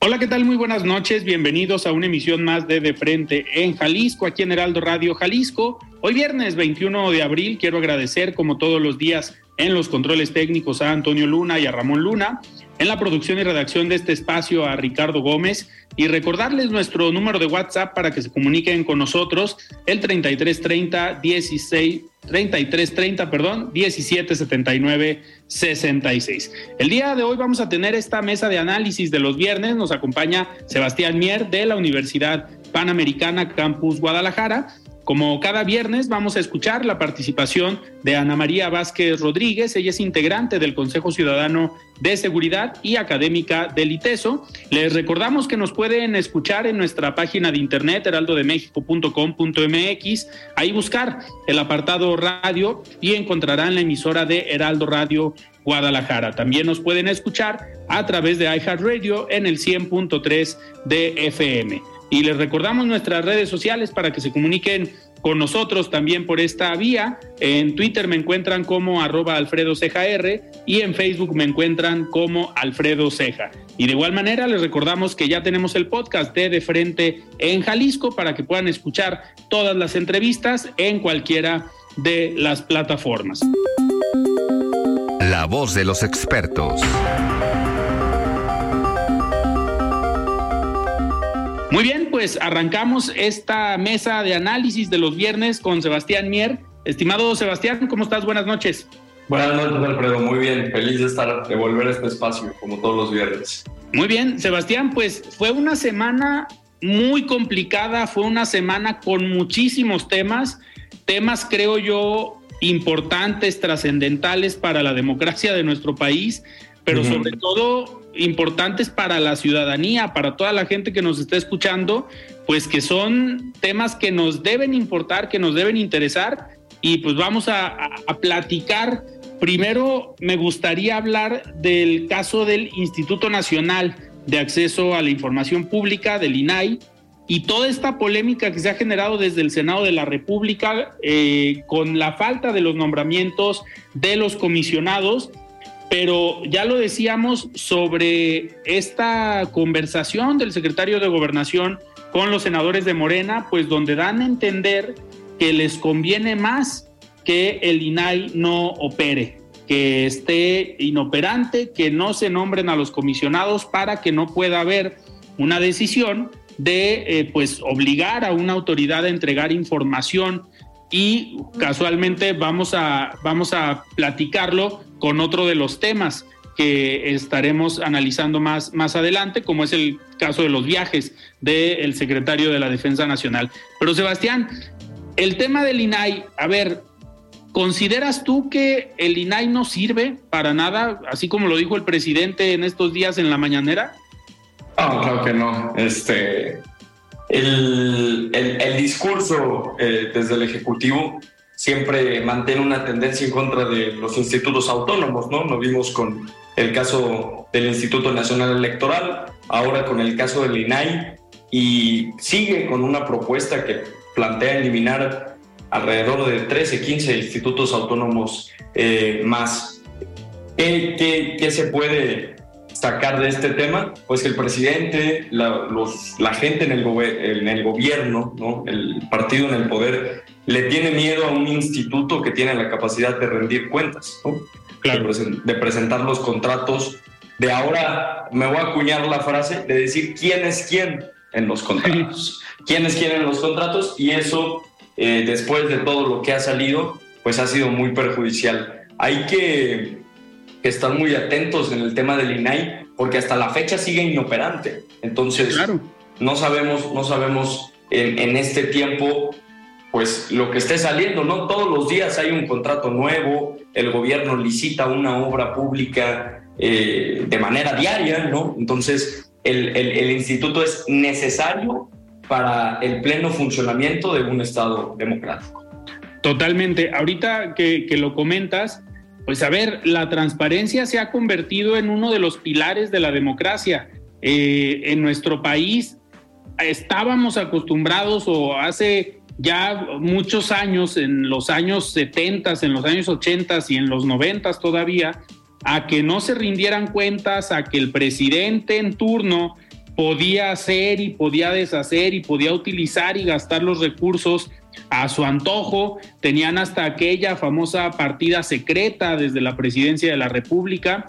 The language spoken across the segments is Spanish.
Hola, ¿qué tal? Muy buenas noches. Bienvenidos a una emisión más de De Frente en Jalisco, aquí en Heraldo Radio Jalisco. Hoy viernes 21 de abril quiero agradecer, como todos los días, en los controles técnicos a Antonio Luna y a Ramón Luna, en la producción y redacción de este espacio a Ricardo Gómez y recordarles nuestro número de WhatsApp para que se comuniquen con nosotros, el 3330 16 3330, perdón, 1779 66. El día de hoy vamos a tener esta mesa de análisis de los viernes. Nos acompaña Sebastián Mier de la Universidad Panamericana Campus Guadalajara como cada viernes vamos a escuchar la participación de Ana María Vázquez Rodríguez, ella es integrante del Consejo Ciudadano de Seguridad y académica del ITESO. Les recordamos que nos pueden escuchar en nuestra página de internet heraldodemexico.com.mx, ahí buscar el apartado radio y encontrarán la emisora de Heraldo Radio Guadalajara. También nos pueden escuchar a través de iHeartRadio en el 100.3 de FM. Y les recordamos nuestras redes sociales para que se comuniquen con nosotros también por esta vía. En Twitter me encuentran como arroba Alfredo Ceja y en Facebook me encuentran como Alfredo Ceja. Y de igual manera les recordamos que ya tenemos el podcast de De Frente en Jalisco para que puedan escuchar todas las entrevistas en cualquiera de las plataformas. La voz de los expertos. Muy bien, pues arrancamos esta mesa de análisis de los viernes con Sebastián Mier. Estimado Sebastián, ¿cómo estás? Buenas noches. Buenas noches, Alfredo. Muy bien, feliz de estar, de volver a este espacio, como todos los viernes. Muy bien, Sebastián, pues fue una semana muy complicada, fue una semana con muchísimos temas, temas creo yo importantes, trascendentales para la democracia de nuestro país, pero sobre todo importantes para la ciudadanía, para toda la gente que nos está escuchando, pues que son temas que nos deben importar, que nos deben interesar y pues vamos a, platicar. Primero me gustaría hablar del caso del Instituto Nacional de Acceso a la Información Pública, del INAI, y toda esta polémica que se ha generado desde el Senado de la República eh, con la falta de los nombramientos de los comisionados pero ya lo decíamos sobre esta conversación del secretario de Gobernación con los senadores de Morena, pues donde dan a entender que les conviene más que el INAI no opere, que esté inoperante, que no se nombren a los comisionados para que no pueda haber una decisión de eh, pues obligar a una autoridad a entregar información y casualmente vamos a, vamos a platicarlo con otro de los temas que estaremos analizando más, más adelante, como es el caso de los viajes del secretario de la Defensa Nacional. Pero Sebastián, el tema del INAI, a ver, ¿consideras tú que el INAI no sirve para nada, así como lo dijo el presidente en estos días en la mañanera? Ah, claro que no. Este, el, el, discurso eh, desde el Ejecutivo siempre mantiene una tendencia en contra de los institutos autónomos, ¿no? Lo vimos con el caso del Instituto Nacional Electoral, ahora con el caso del INAI, y sigue con una propuesta que plantea eliminar alrededor de 13, 15 institutos autónomos eh, más. ¿Qué, qué, qué se puede sacar de este tema? Pues que el presidente, la, los, la gente en el, en el gobierno, ¿no? el partido en el poder, le tiene miedo a un instituto que tiene la capacidad de rendir cuentas, ¿no? claro. de, presentar los contratos de ahora me voy a acuñar la frase de decir quién es quién en los contratos. quién es quién en los contratos y eso, eh, después de todo lo que ha salido, pues ha sido muy perjudicial. Hay que, estar muy atentos en el tema del INAI porque hasta la fecha sigue inoperante. Entonces, no sabemos, no sabemos en, en este tiempo pues lo que esté saliendo, ¿no? Todos los días hay un contrato nuevo, el gobierno licita una obra pública eh, de manera diaria, ¿no? Entonces, el, el, instituto es necesario para el pleno funcionamiento de un Estado democrático. Totalmente. Ahorita que, que lo comentas, pues a ver, la transparencia se ha convertido en uno de los pilares de la democracia. Eh, en nuestro país estábamos acostumbrados o hace ya muchos años, en los años 70, en los años 80 y en los 90 todavía, a que no se rindieran cuentas, a que el presidente en turno podía hacer y podía deshacer y podía utilizar y gastar los recursos a su antojo. Tenían hasta aquella famosa partida secreta desde la presidencia de la República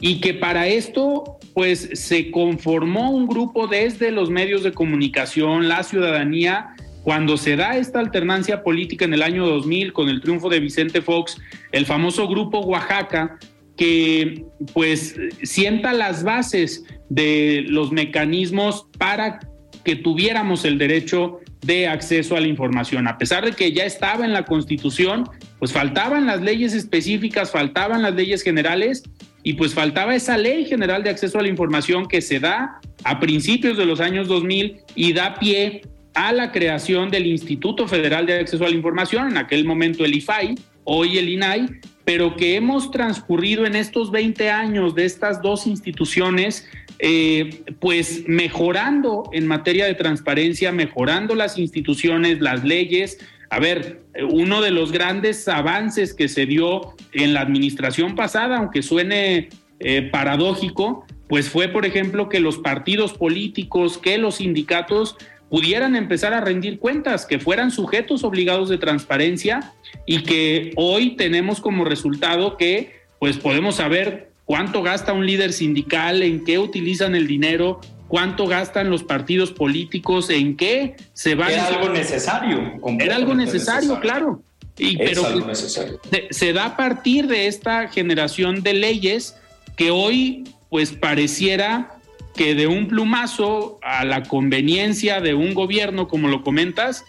y que para esto pues se conformó un grupo desde los medios de comunicación, la ciudadanía, cuando se da esta alternancia política en el año 2000 con el triunfo de Vicente Fox, el famoso grupo Oaxaca, que pues sienta las bases de los mecanismos para que tuviéramos el derecho de acceso a la información. A pesar de que ya estaba en la Constitución, pues faltaban las leyes específicas, faltaban las leyes generales y pues faltaba esa ley general de acceso a la información que se da a principios de los años 2000 y da pie a la creación del Instituto Federal de Acceso a la Información, en aquel momento el IFAI, hoy el INAI, pero que hemos transcurrido en estos 20 años de estas dos instituciones, eh, pues mejorando en materia de transparencia, mejorando las instituciones, las leyes. A ver, uno de los grandes avances que se dio en la administración pasada, aunque suene eh, paradójico, pues fue, por ejemplo, que los partidos políticos, que los sindicatos pudieran empezar a rendir cuentas, que fueran sujetos obligados de transparencia y que hoy tenemos como resultado que pues podemos saber cuánto gasta un líder sindical, en qué utilizan el dinero, cuánto gastan los partidos políticos, en qué se va. Era algo necesario. Era algo necesario, claro. Y, pero algo necesario. se da a partir de esta generación de leyes que hoy pues pareciera que de un plumazo a la conveniencia de un gobierno, como lo comentas,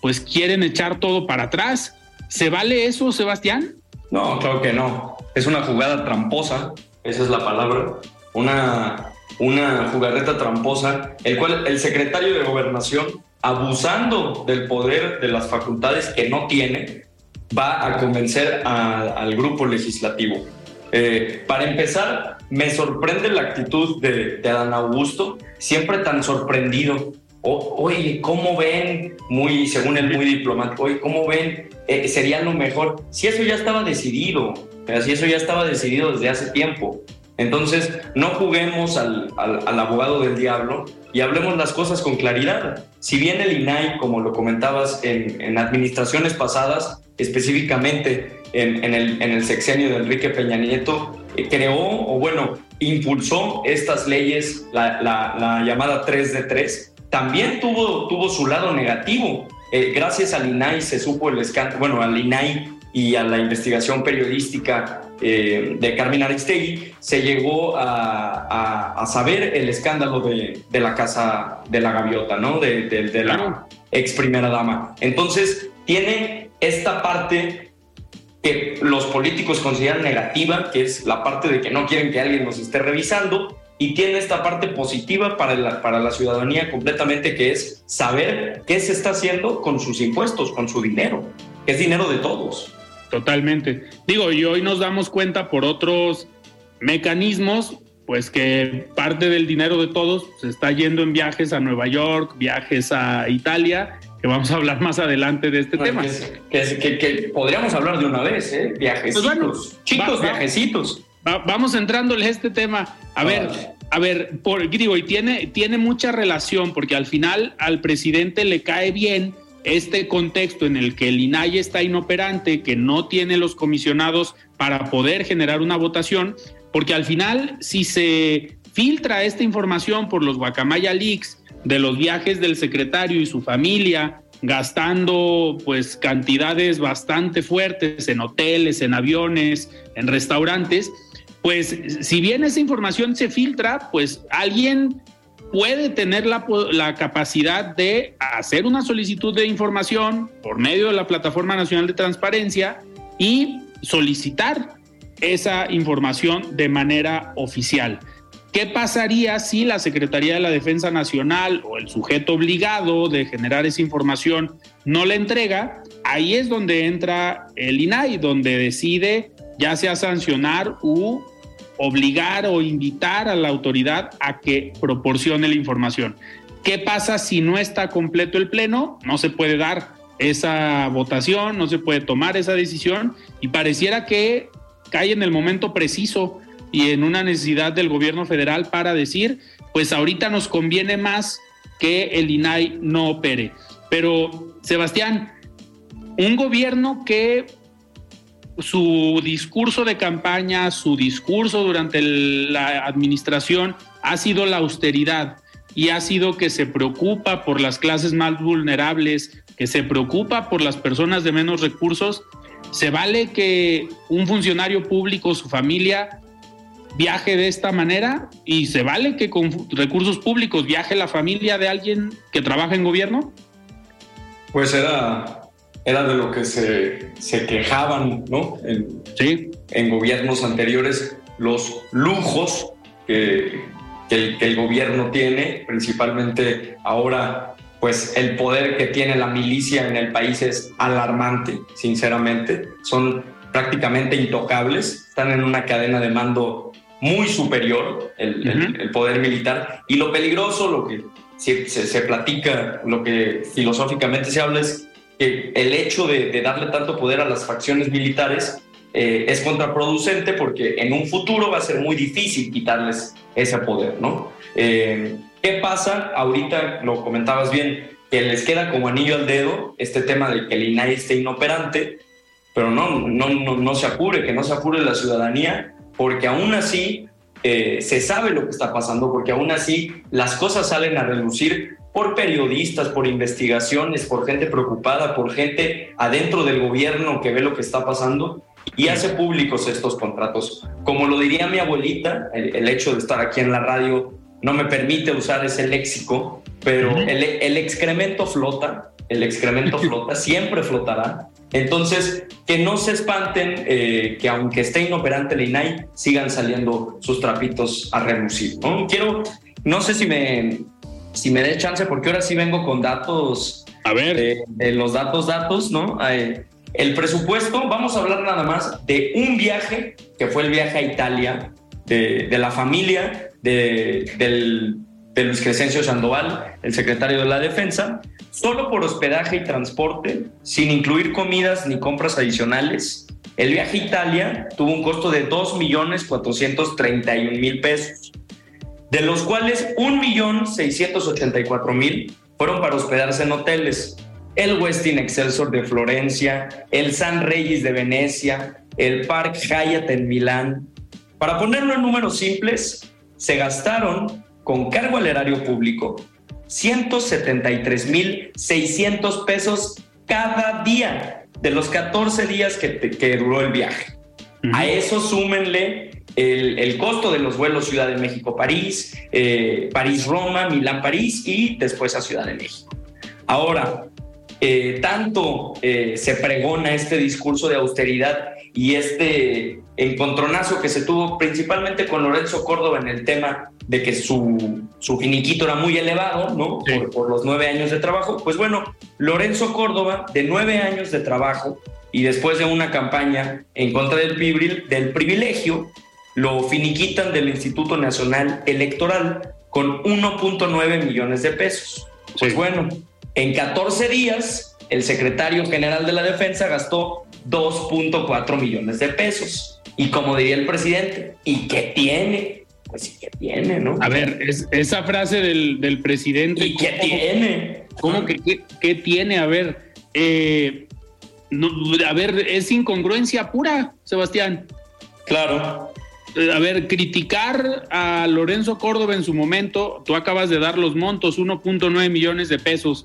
pues quieren echar todo para atrás. ¿Se vale eso, Sebastián? No, claro que no. Es una jugada tramposa, esa es la palabra. Una, una jugarreta tramposa, el cual el secretario de gobernación, abusando del poder de las facultades que no tiene, va a convencer al grupo legislativo. Eh, para empezar, me sorprende la actitud de, Adán Augusto, siempre tan sorprendido. Oye, ¿cómo ven? Muy, según él, muy diplomático, oye, ¿cómo ven? Eh, sería lo mejor. Si eso ya estaba decidido, si eso ya estaba decidido desde hace tiempo. Entonces, no juguemos al, abogado del diablo y hablemos las cosas con claridad. Si bien el INAI, como lo comentabas en, en administraciones pasadas, específicamente en, el, en el sexenio de Enrique Peña Nieto, eh, creó o bueno, impulsó estas leyes, la, la, llamada 3 de 3, también tuvo, tuvo su lado negativo. Eh, gracias al INAI se supo el escándalo, bueno, al INAI y a la investigación periodística eh, de Carmen Aristegui, se llegó a, a, saber el escándalo de, de, la Casa de la Gaviota, ¿no? De, de, de la ex primera dama. Entonces, tiene esta parte que los políticos consideran negativa, que es la parte de que no quieren que alguien nos esté revisando, y tiene esta parte positiva para la, para la ciudadanía completamente, que es saber qué se está haciendo con sus impuestos, con su dinero, que es dinero de todos. Totalmente. Digo, y hoy nos damos cuenta por otros mecanismos, pues que parte del dinero de todos se está yendo en viajes a Nueva York, viajes a Italia, que vamos a hablar más adelante de este tema. Que, podríamos hablar de una vez, ¿eh? Viajecitos, pues chicos viajecitos. vamos entrándole a este tema. A ver, a ver, por, digo, y tiene, tiene mucha relación, porque al final al presidente le cae bien este contexto en el que el INAI está inoperante, que no tiene los comisionados para poder generar una votación, porque al final, si se filtra esta información por los Guacamaya Leaks de los viajes del secretario y su familia, gastando pues cantidades bastante fuertes en hoteles, en aviones, en restaurantes, pues si bien esa información se filtra, pues alguien puede tener la, la, capacidad de hacer una solicitud de información por medio de la Plataforma Nacional de Transparencia y solicitar esa información de manera oficial. ¿Qué pasaría si la Secretaría de la Defensa Nacional o el sujeto obligado de generar esa información no la entrega? Ahí es donde entra el INAI, donde decide ya sea sancionar u obligar o invitar a la autoridad a que proporcione la información. ¿Qué pasa si no está completo el pleno? No se puede dar esa votación, no se puede tomar esa decisión y pareciera que cae en el momento preciso y en una necesidad del gobierno federal para decir, pues ahorita nos conviene más que el INAI no opere. Pero, Sebastián, un gobierno que su discurso de campaña, su discurso durante la administración ha sido la austeridad y ha sido que se preocupa por las clases más vulnerables, que se preocupa por las personas de menos recursos. ¿Se vale que un funcionario público, su familia, viaje de esta manera? ¿Y se vale que con recursos públicos viaje la familia de alguien que trabaja en gobierno? Pues era era de lo que se, se quejaban ¿no? en, sí. en gobiernos anteriores, los lujos que, que, el, gobierno tiene, principalmente ahora, pues el poder que tiene la milicia en el país es alarmante, sinceramente, son prácticamente intocables, están en una cadena de mando muy superior, el, el, poder militar, y lo peligroso, lo que se, se, se platica, lo que filosóficamente se habla es que el hecho de, darle tanto poder a las facciones militares eh, es contraproducente porque en un futuro va a ser muy difícil quitarles ese poder, ¿no? Eh, ¿Qué pasa? Ahorita lo comentabas bien, que les queda como anillo al dedo este tema de que el INAI esté inoperante, pero no, no, no, no se apure, que no se apure la ciudadanía, porque aún así eh, se sabe lo que está pasando, porque aún así las cosas salen a relucir por periodistas, por investigaciones, por gente preocupada, por gente adentro del gobierno que ve lo que está pasando y hace públicos estos contratos. Como lo diría mi abuelita, el, hecho de estar aquí en la radio no me permite usar ese léxico, pero el, excremento flota, el excremento flota, siempre flotará. Entonces, que no se espanten eh, que aunque esté inoperante el INAI, sigan saliendo sus trapitos a relucir. ¿no? Quiero, no sé si me, si me dé chance, porque ahora sí vengo con datos. A ver. De, los datos, datos, ¿no? El presupuesto, vamos a hablar nada más de un viaje, que fue el viaje a Italia, de, la familia de, del, de Luis Crescencio Sandoval, el secretario de la Defensa, solo por hospedaje y transporte, sin incluir comidas ni compras adicionales. El viaje a Italia tuvo un costo de 2.431.000 pesos de los cuales 1.684.000 fueron para hospedarse en hoteles. El Westin Excelsior de Florencia, el San Reyes de Venecia, el Park Hyatt en Milán. Para ponerlo en números simples, se gastaron con cargo al erario público 173.600 pesos cada día de los 14 días que, que duró el viaje. A eso súmenle el, costo de los vuelos Ciudad de México-París, eh, París-Roma, Milán-París y después a Ciudad de México. Ahora, eh, tanto eh, se pregona este discurso de austeridad y este encontronazo que se tuvo principalmente con Lorenzo Córdoba en el tema de que su, su finiquito era muy elevado, ¿no? Por, por, los nueve años de trabajo. Pues bueno, Lorenzo Córdoba, de nueve años de trabajo y después de una campaña en contra del, del privilegio, lo finiquitan del Instituto Nacional Electoral con 1.9 millones de pesos. Pues bueno, en 14 días, el secretario general de la Defensa gastó 2.4 millones de pesos. Y como diría el presidente, ¿y qué tiene? Pues sí que tiene, ¿no? A ver, esa frase del, presidente. ¿Y qué tiene? ¿Cómo que qué, tiene? A ver, eh, a ver, es incongruencia pura, Sebastián. Claro. Eh, a ver, criticar a Lorenzo Córdoba en su momento, tú acabas de dar los montos, 1.9 millones de pesos,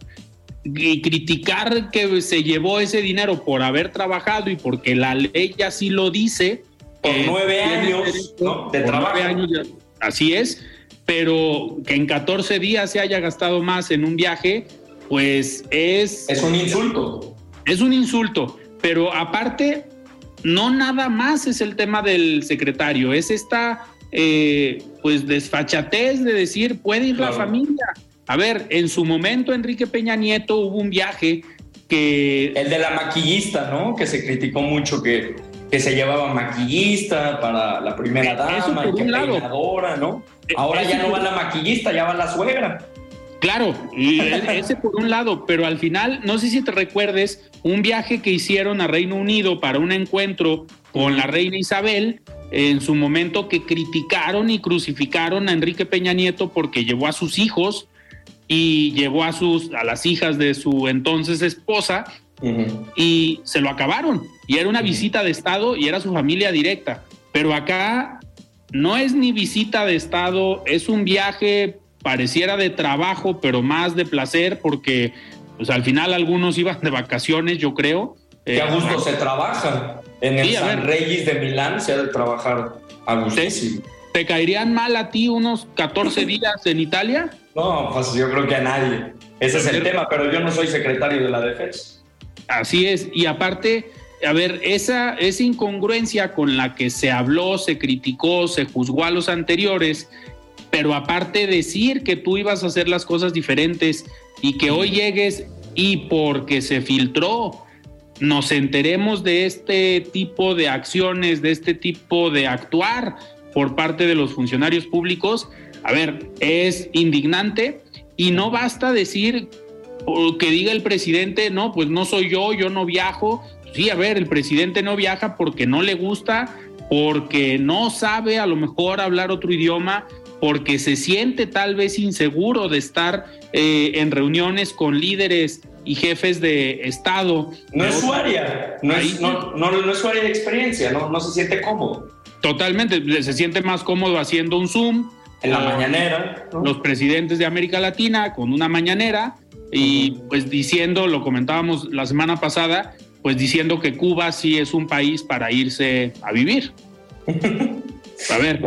y criticar que se llevó ese dinero por haber trabajado y porque la ley así lo dice. Por nueve años de trabajo. así es, pero que en 14 días se haya gastado más en un viaje, pues es... Es un insulto. Es un insulto, pero aparte, no nada más es el tema del secretario, es esta eh, pues desfachatez de decir, puede ir la familia a ver, en su momento Enrique Peña Nieto hubo un viaje que... El de la maquillista, ¿no? Que se criticó mucho que, que se llevaba maquillista para la primera dama y que peinadora, ¿no? E-, Ahora ya no va la maquillista, ya va la suegra. Claro, y e-, ese por un lado, pero al final, no sé si te recuerdes, un viaje que hicieron a Reino Unido para un encuentro con la reina Isabel, en su momento que criticaron y crucificaron a Enrique Peña Nieto porque llevó a sus hijos y llevó a sus a las hijas de su entonces esposa y se lo acabaron. Y era una visita de estado y era su familia directa. Pero acá no es ni visita de estado es un viaje pareciera de trabajo pero más de placer porque pues al final algunos iban de vacaciones yo creo. Que a gusto se trabaja. En el San Reyes de Milán se ha de trabajar a gusto ¿Te caerían mal a ti unos 14 días en Italia? No, pues yo creo que a nadie. Ese es el tema, pero yo no soy secretario de la defensa. Así es, y aparte, a ver, esa, esa incongruencia con la que se habló, se criticó, se juzgó a los anteriores, pero aparte decir que tú ibas a hacer las cosas diferentes y que hoy llegues y porque se filtró, nos enteremos de este tipo de acciones, de este tipo de actuar por parte de los funcionarios públicos, a ver, es indignante y no basta decir que diga el presidente, no, pues no soy yo, yo no viajo. Sí, a ver, el presidente no viaja porque no le gusta, porque no sabe a lo mejor hablar otro idioma, porque se siente tal vez inseguro de estar eh, en reuniones con líderes y jefes de Estado. No es su área, no es, no, no, es su área de experiencia, no, no se siente cómodo. Totalmente, se siente más cómodo haciendo un Zoom, en la mañanera. Los presidentes de América Latina con una mañanera y pues diciendo, lo comentábamos la semana pasada, pues diciendo que Cuba sí es un país para irse a vivir. A ver,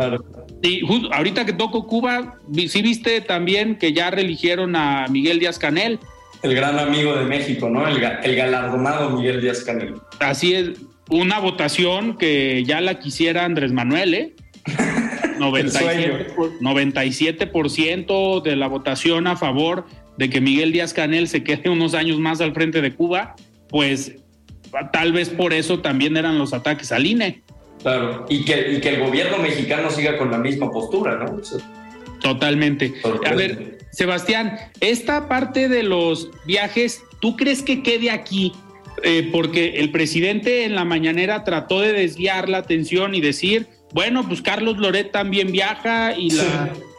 y ahorita que toco Cuba, sí viste también que ya religieron a Miguel Díaz Canel. El gran amigo de México, ¿no? El, el galardonado Miguel Díaz Canel. Así es, una votación que ya la quisiera Andrés Manuel, ¿eh? 97%, de la votación a favor de que Miguel Díaz Canel se quede unos años más al frente de Cuba, pues tal vez por eso también eran los ataques al INE. Claro, y que, que el gobierno mexicano siga con la misma postura, ¿no? Totalmente. A ver, Sebastián, esta parte de los viajes, ¿tú crees que quede aquí? Eh, porque el presidente en la mañanera trató de desviar la atención y decir, bueno, pues Carlos Loret también viaja y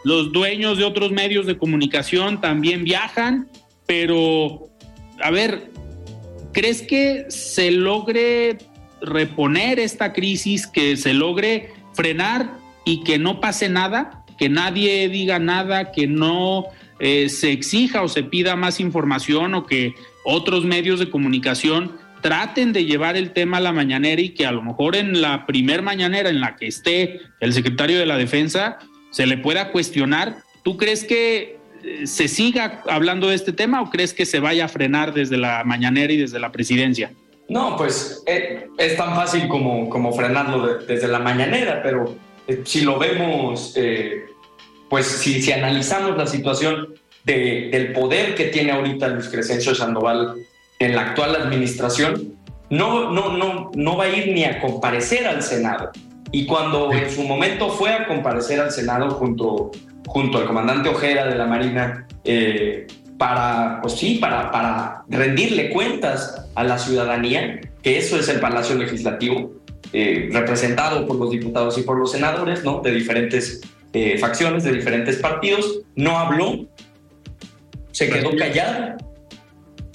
los dueños de otros medios de comunicación también viajan, pero a ver, ¿crees que se logre reponer esta crisis, que se logre frenar y que no pase nada, que nadie diga nada, que no eh, se exija o se pida más información o que otros medios de comunicación traten de llevar el tema a la mañanera y que a lo mejor en la primer mañanera en la que esté el secretario de la defensa se le pueda cuestionar. ¿Tú crees que eh, se siga hablando de este tema o crees que se vaya a frenar desde la mañanera y desde la presidencia? No, pues eh, es tan fácil como, como frenarlo desde la mañanera, pero eh, si lo vemos, pues si, si analizamos la situación del poder que tiene ahorita Luis Crescencio Sandoval en la actual administración, no, no, no, no va a ir ni a comparecer al Senado. Y cuando en su momento fue a comparecer al Senado junto, junto al comandante Ojeda de la Marina, eh, para, pues sí, para, para rendirle cuentas a la ciudadanía, que eso es el Palacio Legislativo, eh, representado por los diputados y por los senadores, ¿no? De diferentes eh, facciones, de diferentes partidos, no habló, se quedó callado.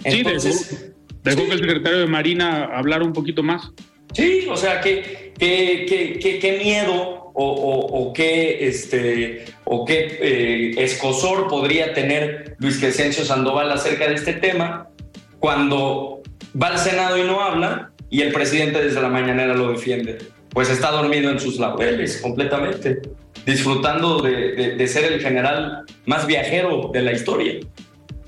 Entonces, dejó, que el secretario de Marina hablara un poquito más. Sí, o sea, qué, qué, qué, qué miedo o, qué, este, o qué eh, escosor podría tener Luis Crescencio Sandoval acerca de este tema cuando va al Senado y no habla y el presidente desde la mañanera lo defiende. Pues está dormido en sus laureles completamente, disfrutando de, de ser el general más viajero de la historia.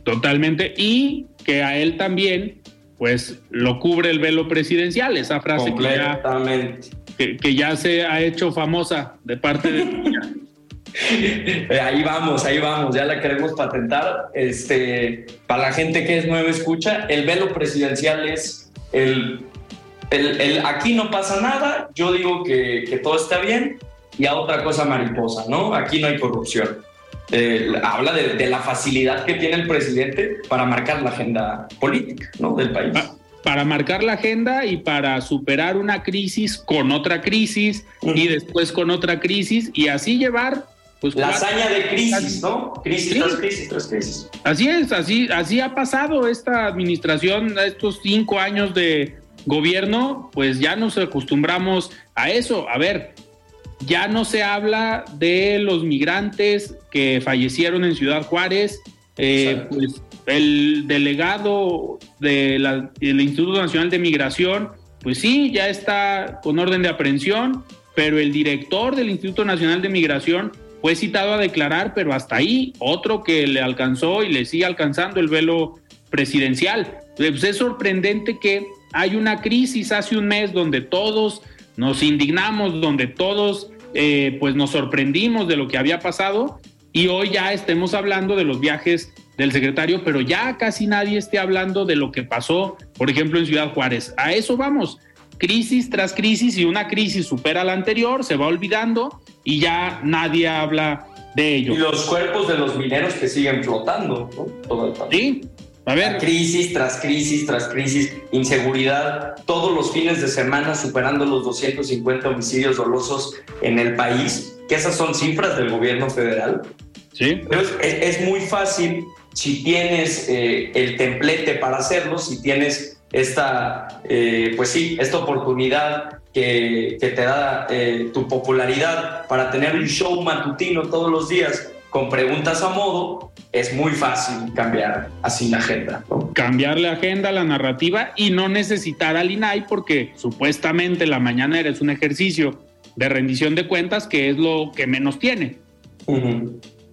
Totalmente. Y que a él también, pues lo cubre el velo presidencial, esa frase que ya, que, ya, se ha hecho famosa de parte de... ahí vamos, ahí vamos, ya la queremos patentar. Este, para la gente que es nueva escucha, el velo presidencial es el, el, aquí no pasa nada, yo digo que, que todo está bien y a otra cosa mariposa, ¿no? Aquí no hay corrupción. Eh, habla de, la facilidad que tiene el presidente para marcar la agenda política ¿no? del país. Para marcar la agenda y para superar una crisis con otra crisis y después con otra crisis y así llevar pues, la hazaña de crisis, ¿no? Crisis tras crisis tras crisis. Así es, así, así ha pasado esta administración, estos cinco años de gobierno, pues ya nos acostumbramos a eso. A ver, ya no se habla de los migrantes que fallecieron en Ciudad Juárez. Eh, pues el delegado del Instituto Nacional de Migración, pues sí, ya está con orden de aprehensión, pero el director del Instituto Nacional de Migración fue citado a declarar, pero hasta ahí otro que le alcanzó y le sigue alcanzando el velo presidencial. Pues es sorprendente que hay una crisis hace un mes donde todos nos indignamos, donde todos eh, pues nos sorprendimos de lo que había pasado y hoy ya estemos hablando de los viajes del secretario, pero ya casi nadie esté hablando de lo que pasó, por ejemplo, en Ciudad Juárez. A eso vamos, crisis tras crisis y una crisis supera la anterior, se va olvidando y ya nadie habla de ello. Y los cuerpos de los mineros que siguen flotando, ¿no? Todo el Sí, a ver. Crisis tras crisis tras crisis, inseguridad, todos los fines de semana superando los 250 homicidios dolosos en el país, que esas son cifras del gobierno federal. Sí. es, muy fácil si tienes eh, el templete para hacerlo, si tienes esta, eh, pues sí, esta oportunidad que, que te da eh, tu popularidad para tener un show matutino todos los días con preguntas a modo, es muy fácil cambiar así la agenda. Cambiar la agenda, la narrativa y no necesitar al INAI porque supuestamente la mañanera es un ejercicio de rendición de cuentas que es lo que menos tiene.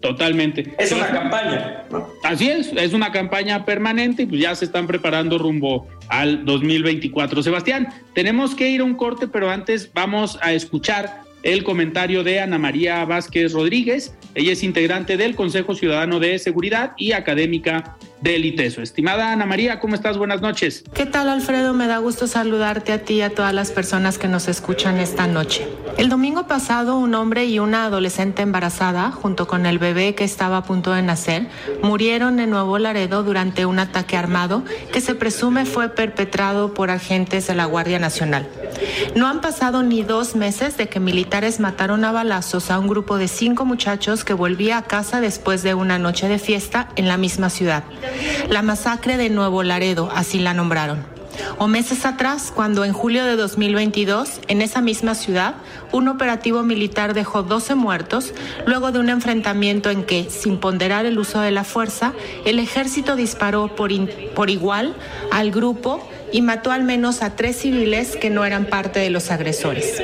Totalmente. Es una campaña. Así es, es una campaña permanente y pues ya se están preparando rumbo al 2024. Sebastián, tenemos que ir a un corte, pero antes vamos a escuchar el comentario de Ana María Vázquez Rodríguez. Ella es integrante del Consejo Ciudadano de Seguridad y académica del ITESO. Estimada Ana María, ¿cómo estás? Buenas noches. ¿Qué tal, Alfredo? Me da gusto saludarte a ti y a todas las personas que nos escuchan esta noche. El domingo pasado, un hombre y una adolescente embarazada, junto con el bebé que estaba a punto de nacer, murieron en Nuevo Laredo durante un ataque armado que se presume fue perpetrado por agentes de la Guardia Nacional. No han pasado ni dos meses de que militares mataron a balazos a un grupo de cinco muchachos que volvía a casa después de una noche de fiesta en la misma ciudad. La masacre de Nuevo Laredo, así la nombraron. O meses atrás, cuando en julio de 2022, en esa misma ciudad, un operativo militar dejó 12 muertos, luego de un enfrentamiento en que, sin ponderar el uso de la fuerza, el ejército disparó por, por igual al grupo y mató al menos a tres civiles que no eran parte de los agresores.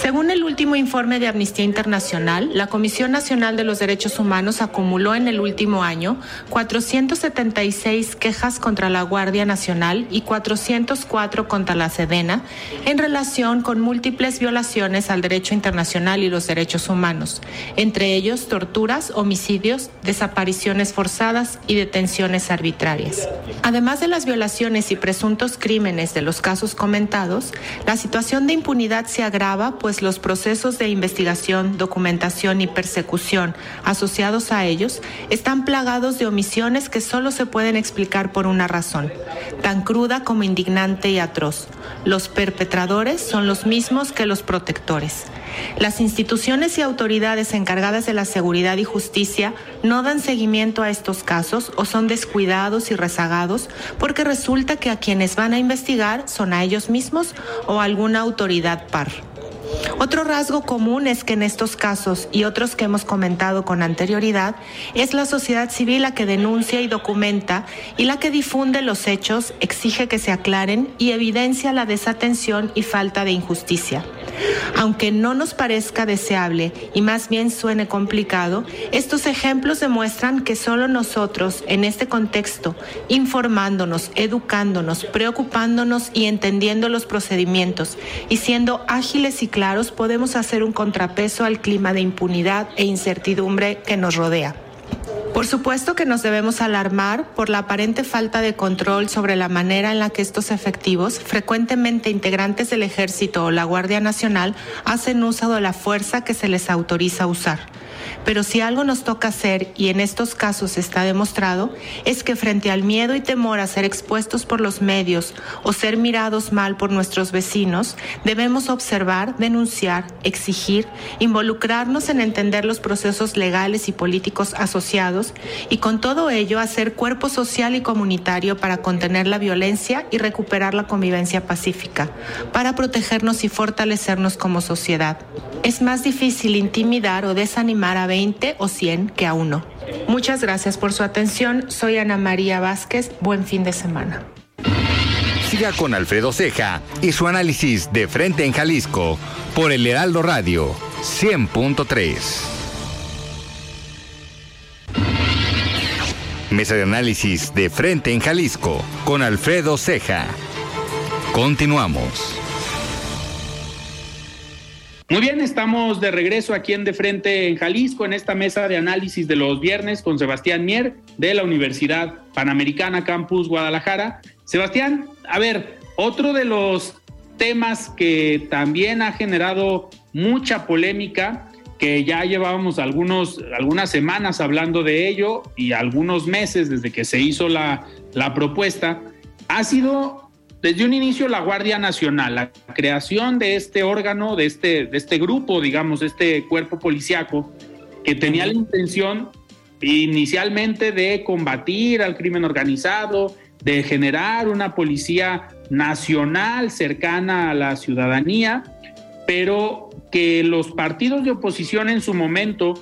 Según el último informe de Amnistía Internacional, la Comisión Nacional de los Derechos Humanos acumuló en el último año 476 quejas contra la Guardia Nacional y 404 contra la Sedena en relación con múltiples violaciones al derecho internacional y los derechos humanos, entre ellos torturas, homicidios, desapariciones forzadas y detenciones arbitrarias. Además de las violaciones y crímenes de los casos comentados, la situación de impunidad se agrava pues los procesos de investigación, documentación y persecución asociados a ellos están plagados de omisiones que solo se pueden explicar por una razón, tan cruda como indignante y atroz. Los perpetradores son los mismos que los protectores. Las instituciones y autoridades encargadas de la seguridad y justicia no dan seguimiento a estos casos o son descuidados y rezagados porque resulta que a quienes van a investigar son a ellos mismos o alguna autoridad par. Otro rasgo común es que en estos casos y otros que hemos comentado con anterioridad, es la sociedad civil la que denuncia y documenta y la que difunde los hechos, exige que se aclaren y evidencia la desatención y falta de injusticia. Aunque no nos parezca deseable y más bien suene complicado, estos ejemplos demuestran que solo nosotros, en este contexto, informándonos, educándonos, preocupándonos y entendiendo los procedimientos y siendo ágiles y claros, podemos hacer un contrapeso al clima de impunidad e incertidumbre que nos rodea. Por supuesto que nos debemos alarmar por la aparente falta de control sobre la manera en la que estos efectivos, frecuentemente integrantes del Ejército o la Guardia Nacional, hacen uso de la fuerza que se les autoriza usar. Pero si algo nos toca hacer, y en estos casos está demostrado, es que frente al miedo y temor a ser expuestos por los medios o ser mirados mal por nuestros vecinos, debemos observar, denunciar, exigir, involucrarnos en entender los procesos legales y políticos asociados y con todo ello hacer cuerpo social y comunitario para contener la violencia y recuperar la convivencia pacífica, para protegernos y fortalecernos como sociedad. Es más difícil intimidar o desanimar a 20 o 100 que a uno. Muchas gracias por su atención. Soy Ana María Vázquez. Buen fin de semana. Siga con Alfredo Ceja y su análisis de frente en Jalisco por el Heraldo Radio 100.3. Mesa de análisis de frente en Jalisco con Alfredo Ceja. Continuamos. Muy bien, estamos de regreso aquí en De Frente en Jalisco, en esta mesa de análisis de los viernes con Sebastián Mier de la Universidad Panamericana Campus Guadalajara. Sebastián, a ver, otro de los temas que también ha generado mucha polémica, que ya llevábamos algunos, algunas semanas hablando de ello y algunos meses desde que se hizo la, la propuesta, ha sido desde un inicio la Guardia Nacional, la creación de este órgano, de este, de este grupo, digamos, este cuerpo policiaco, que tenía la intención inicialmente de combatir al crimen organizado, de generar una policía nacional cercana a la ciudadanía, pero que los partidos de oposición en su momento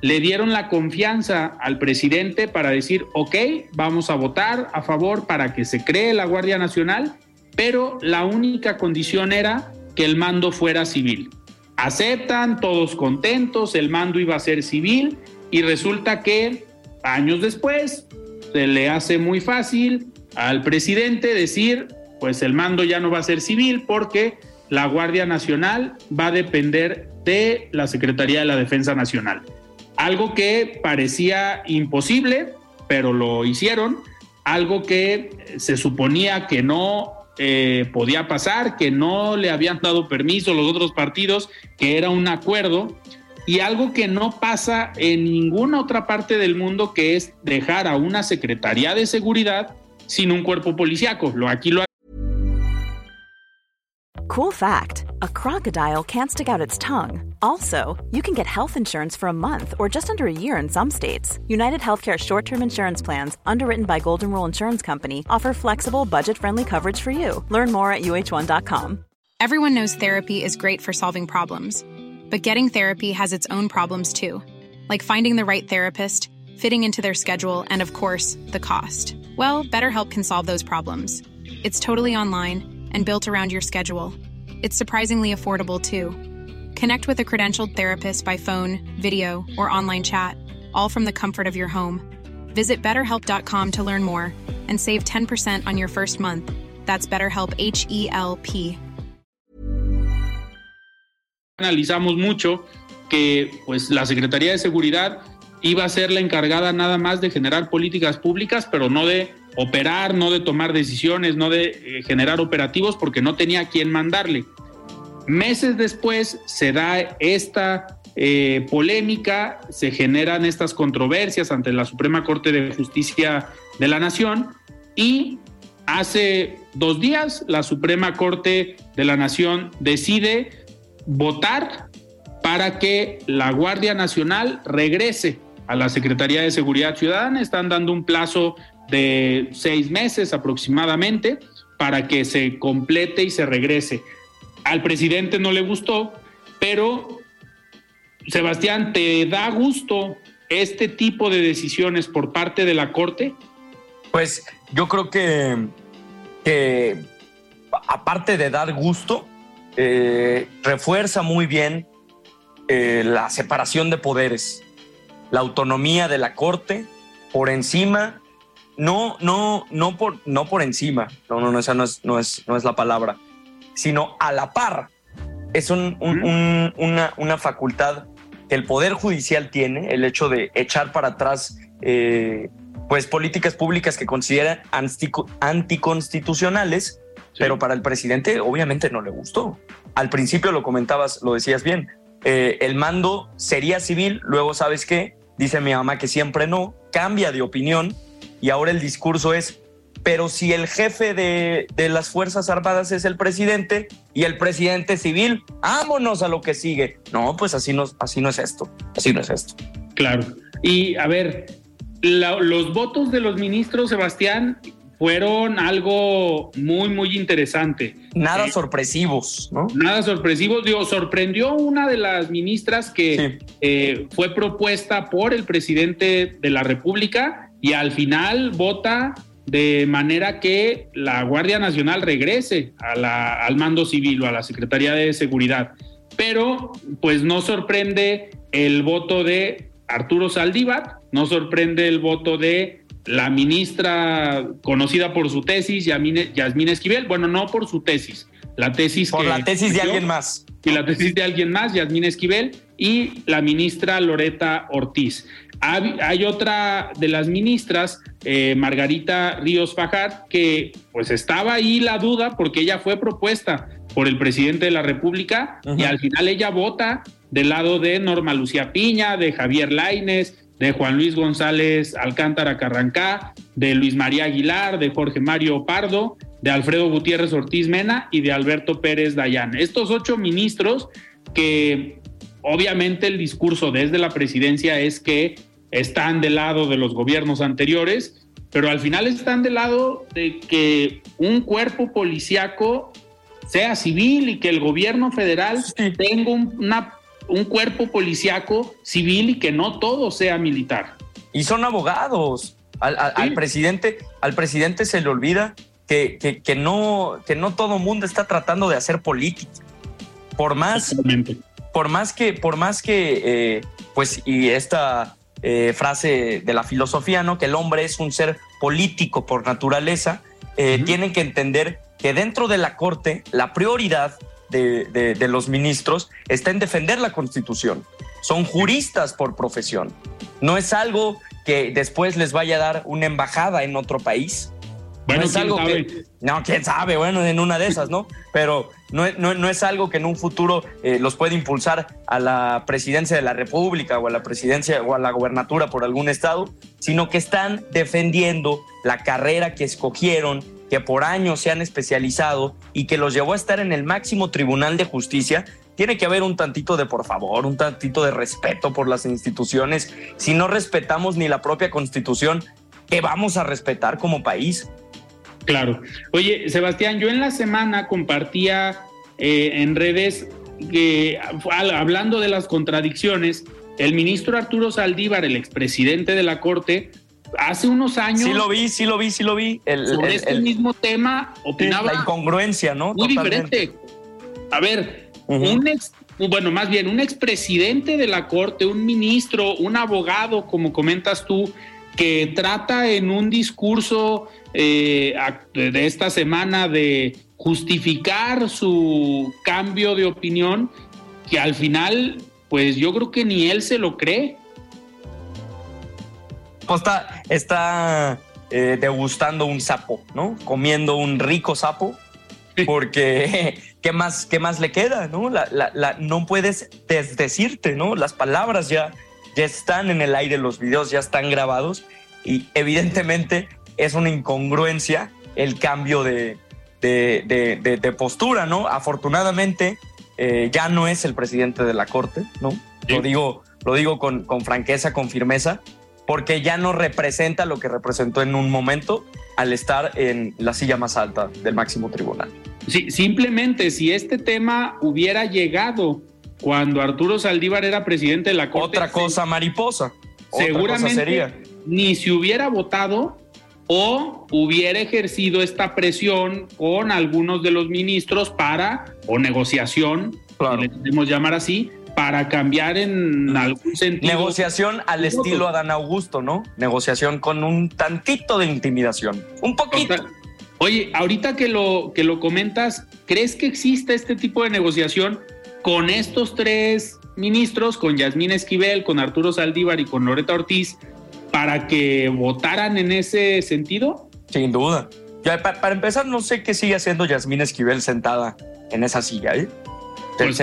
le dieron la confianza al presidente para decir, ok, vamos a votar a favor para que se cree la Guardia Nacional, pero la única condición era que el mando fuera civil. Aceptan, todos contentos, el mando iba a ser civil y resulta que años después se le hace muy fácil al presidente decir, pues el mando ya no va a ser civil porque la Guardia Nacional va a depender de la Secretaría de la Defensa Nacional. Algo que parecía imposible, pero lo hicieron, algo que se suponía que no eh, podía pasar, que no le habían dado permiso los otros partidos, que era un acuerdo, y algo que no pasa en ninguna otra parte del mundo, que es dejar a una Secretaría de Seguridad sin un cuerpo policíaco. Lo, aquí lo Cool fact a crocodile can't stick out its tongue. Also, you can get health insurance for a month or just under a year in some states. United Healthcare short term insurance plans, underwritten by Golden Rule Insurance Company, offer flexible, budget friendly coverage for you. Learn more at uh1.com. Everyone knows therapy is great for solving problems, but getting therapy has its own problems too, like finding the right therapist, fitting into their schedule, and of course, the cost. Well, BetterHelp can solve those problems. It's totally online and built around your schedule. It's surprisingly affordable too. Connect with a credentialed therapist by phone, video, or online chat, all from the comfort of your home. Visit betterhelp.com to learn more and save 10% on your first month. That's BetterHelp H E L P. Analizamos mucho que pues la Secretaría de Seguridad iba a ser la encargada nada más de generar políticas públicas, pero no de operar, no de tomar decisiones, no de eh, generar operativos, porque no tenía quien mandarle. Meses después se da esta eh, polémica, se generan estas controversias ante la Suprema Corte de Justicia de la Nación y hace dos días la Suprema Corte de la Nación decide votar para que la Guardia Nacional regrese a la Secretaría de Seguridad Ciudadana. Están dando un plazo de seis meses aproximadamente para que se complete y se regrese. Al presidente no le gustó Pero, Sebastián, ¿te da gusto este tipo de decisiones por parte de la Corte? Pues yo creo que, que aparte de dar gusto, eh, refuerza muy bien eh, la separación de poderes, la autonomía de la Corte por encima, no, no, no por, no por encima, no, no, no, esa no es, no es, no es la palabra, sino a la par. Es un, una, una, facultad que el Poder Judicial tiene, el hecho de echar para atrás eh, pues políticas públicas que considera anticonstitucionales, pero para el presidente obviamente no le gustó. Al principio lo comentabas, lo decías bien, eh, el mando sería civil, luego sabes qué, dice mi mamá que siempre no, cambia de opinión y ahora el discurso es, pero si el jefe de, de las Fuerzas Armadas es el presidente y el presidente civil, vámonos a lo que sigue. No, pues así no, así no es esto, así no es esto. Claro. Y a ver, los votos de los ministros, Sebastián, fueron algo muy, muy interesante. Nada eh, sorpresivos, ¿no? Nada sorpresivos. Digo, sorprendió una de las ministras que eh, fue propuesta por el presidente de la República y al final vota de manera que la Guardia Nacional regrese a la, al mando civil o a la Secretaría de Seguridad. Pero, pues no sorprende el voto de Arturo Saldívar, no sorprende el voto de la ministra conocida por su tesis, Yasmín Esquivel, bueno, no por su tesis, la tesis por la tesis de alguien más. Y la tesis de alguien más, Yasmín Esquivel, y la ministra Loreta Ortiz. Hay, otra de las ministras, eh, Margarita Ríos Fajar, que pues estaba ahí la duda porque ella fue propuesta por el presidente de la República y al final ella vota del lado de Norma Lucía Piña, de Javier Laines, de Juan Luis González Alcántara Carrancá, de Luis María Aguilar, de Jorge Mario Pardo, de Alfredo Gutiérrez Ortiz Mena y de Alberto Pérez Dayán. Estos ocho ministros que obviamente el discurso desde la presidencia es que están del lado de los gobiernos anteriores, pero al final están del lado de que un cuerpo policíaco sea civil y que el gobierno federal tenga una un cuerpo policiaco civil y que no todo sea militar. Y son abogados. Al, presidente, al presidente se le olvida que, que, no, que no todo mundo está tratando de hacer política. Por más, por más que, por más que, eh, pues, y esta eh, frase de la filosofía, ¿no? Que el hombre es un ser político por naturaleza, eh, tienen que entender que dentro de la corte la prioridad de, los ministros está en defender la Constitución. Son juristas por profesión. No es algo que después les vaya a dar una embajada en otro país. Bueno, no es algo que. No, quién sabe, bueno, en una de esas, ¿no? Pero no, no, es algo que en un futuro eh, los pueda impulsar a la presidencia de la República o a la presidencia o a la gobernatura por algún estado, sino que están defendiendo la carrera que escogieron que por años se han especializado y que los llevó a estar en el máximo tribunal de justicia, tiene que haber un tantito de por favor, un tantito de respeto por las instituciones. Si no respetamos ni la propia constitución, ¿qué vamos a respetar como país? Claro. Oye, Sebastián, yo en la semana compartía eh, en redes que, hablando de las contradicciones, el ministro Arturo Saldívar, el expresidente de la Corte, hace unos años. Sí lo vi, sí lo vi, sí lo vi. El, sobre este mismo tema opinaba. La incongruencia, ¿no? Muy diferente. A ver, un ex, bueno, más bien un expresidente de la corte, un ministro, un abogado, como comentas tú, que trata en un discurso eh, de esta semana de justificar su cambio de opinión, que al final, pues yo creo que ni él se lo cree está, está eh, degustando un sapo, ¿no? Comiendo un rico sapo, porque ¿qué más, qué más le queda, no? La, no puedes desdecirte, ¿no? Las palabras ya, ya están en el aire, los videos ya están grabados y evidentemente es una incongruencia el cambio de, de, postura, ¿no? Afortunadamente eh, ya no es el presidente de la Corte, ¿no? Lo digo, lo digo con, con franqueza, con firmeza porque ya no representa lo que representó en un momento al estar en la silla más alta del máximo tribunal. Sí, simplemente si este tema hubiera llegado cuando Arturo Saldívar era presidente de la Corte. Otra cosa mariposa. Seguramente sería. ni si hubiera votado o hubiera ejercido esta presión con algunos de los ministros para, o negociación, claro. le podemos llamar así, para cambiar en algún sentido. Negociación al estilo Adán Augusto, ¿no? Negociación con un tantito de intimidación, un poquito. Oye, ahorita que lo, que lo comentas, ¿crees que existe este tipo de negociación con estos tres ministros, con Yasmín Esquivel, con Arturo Saldívar y con Loreta Ortiz, para que votaran en ese sentido? Sin duda. Ya, para, empezar, no sé qué sigue haciendo Yasmín Esquivel sentada en esa silla. ¿eh? Pues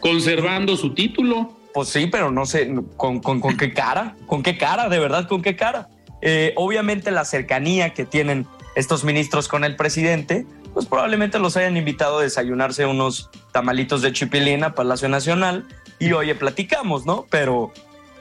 conservando su título. Pues sí, pero no sé con, con, con qué cara, con qué cara, de verdad, con qué cara. Eh, obviamente la cercanía que tienen estos ministros con el presidente, pues probablemente los hayan invitado a desayunarse unos tamalitos de chipilina, Palacio Nacional, y oye, platicamos, ¿no? Pero,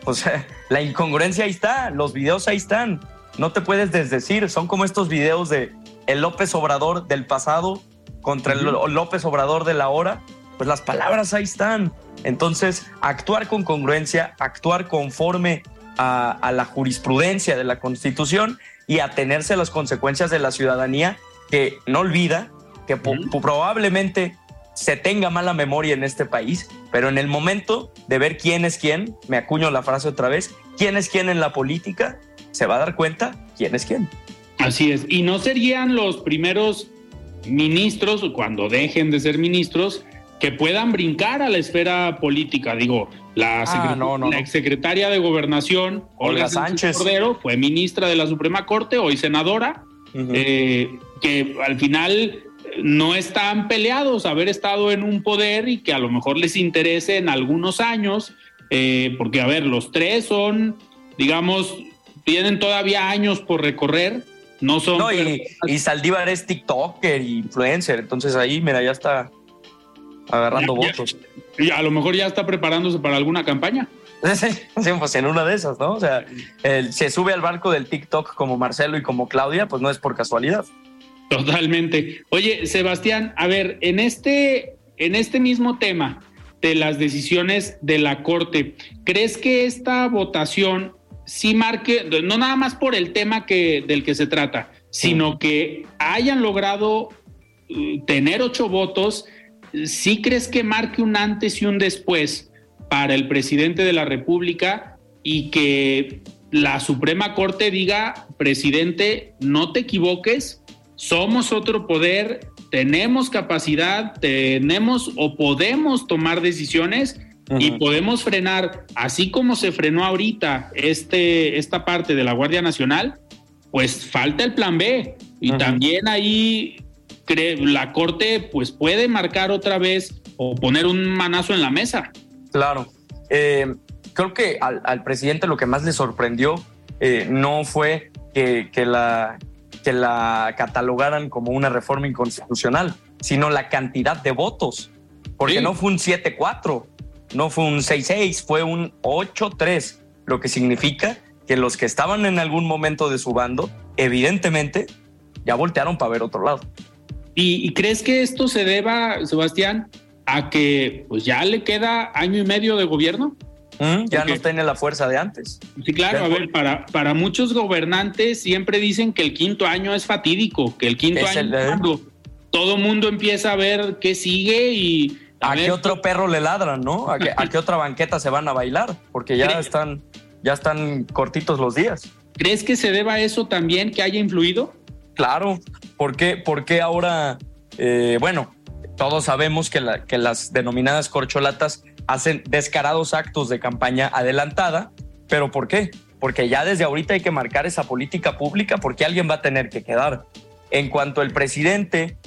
o sea, la incongruencia ahí está, los videos ahí están, no te puedes desdecir, son como estos videos de el López Obrador del pasado contra el López Obrador de la hora, pues las palabras ahí están. Entonces, actuar con congruencia, actuar conforme a, la jurisprudencia de la Constitución y atenerse a las consecuencias de la ciudadanía que no olvida que probablemente se tenga mala memoria en este país, pero en el momento de ver quién es quién, me acuño la frase otra vez, quién es quién en la política, se va a dar cuenta quién es quién. Así es, y no serían los primeros ministros, cuando dejen de ser ministros, que puedan brincar a la esfera política. Digo, la, ah, exsecretaria de Gobernación, Olga, Sánchez. Cordero, fue ministra de la Suprema Corte, hoy senadora, eh, que al final no están peleados haber estado en un poder y que a lo mejor les interese en algunos años, eh, porque a ver, los tres son, digamos, tienen todavía años por recorrer, no son... No, y, y, Saldívar es TikToker y influencer, entonces ahí, mira, ya está agarrando votos. Y a lo mejor ya está preparándose para alguna campaña. Sí, pues en una de esas, ¿no? O sea, se sube al barco del TikTok como Marcelo y como Claudia, pues no es por casualidad. Totalmente. Oye, Sebastián, a ver, en este, en este mismo tema de las decisiones de la Corte, ¿crees que esta votación sí marque, no nada más por el tema que, del que se trata, sino que hayan logrado uh, tener ocho votos, ¿sí crees que marque un antes y un después para el presidente de la República y que la Suprema Corte diga, presidente, no te equivoques, somos otro poder, tenemos capacidad, tenemos o podemos tomar decisiones y podemos frenar, así como se frenó ahorita este, esta parte de la Guardia Nacional, pues falta el plan B. Y también ahí la Corte pues puede marcar otra vez o poner un manazo en la mesa. Claro. Eh, creo que al, presidente lo que más le sorprendió eh, no fue que, la, que la catalogaran como una reforma inconstitucional, sino la cantidad de votos. Porque no fue un 7-4, no fue un 6-6, fue un 8-3, lo que significa que los que estaban en algún momento de su bando, evidentemente, ya voltearon para ver otro lado. ¿Y, crees que esto se deba, Sebastián, a que pues ya le queda año y medio de gobierno? Mm, ya no tiene la fuerza de antes. Sí, claro, a ver, para, para muchos gobernantes siempre dicen que el quinto año es fatídico, que el quinto año es cuando todo mundo empieza a ver qué sigue y... ¿A, qué otro perro le ladran, no? ¿A qué, otra banqueta se van a bailar? Porque ya están, ya están cortitos los días. ¿Crees que se deba a eso también que haya influido? Claro, ¿por qué, porque ahora, eh, bueno, todos sabemos que, que las denominadas corcholatas hacen descarados actos de campaña adelantada, pero ¿por qué? Porque ya desde ahorita hay que marcar esa política pública porque alguien va a tener que quedar. En cuanto al presidente,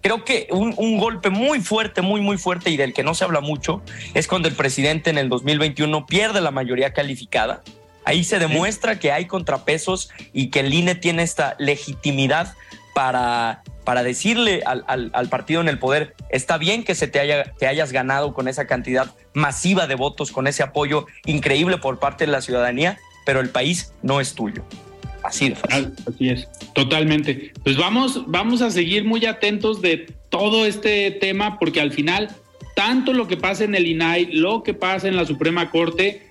creo que un, un, golpe muy fuerte, muy, muy fuerte y del que no se habla mucho es cuando el presidente en el 2021 pierde la mayoría calificada. Ahí se demuestra que hay contrapesos y que el INE tiene esta legitimidad para para decirle al, partido en el poder, está bien que se te, haya, te hayas ganado con esa cantidad masiva de votos, con ese apoyo increíble por parte de la ciudadanía, pero el país no es tuyo. Así de. Así es, totalmente. Pues vamos, vamos a seguir muy atentos de todo este tema, porque al final tanto lo que pasa en el INAI, lo que pasa en la Suprema Corte,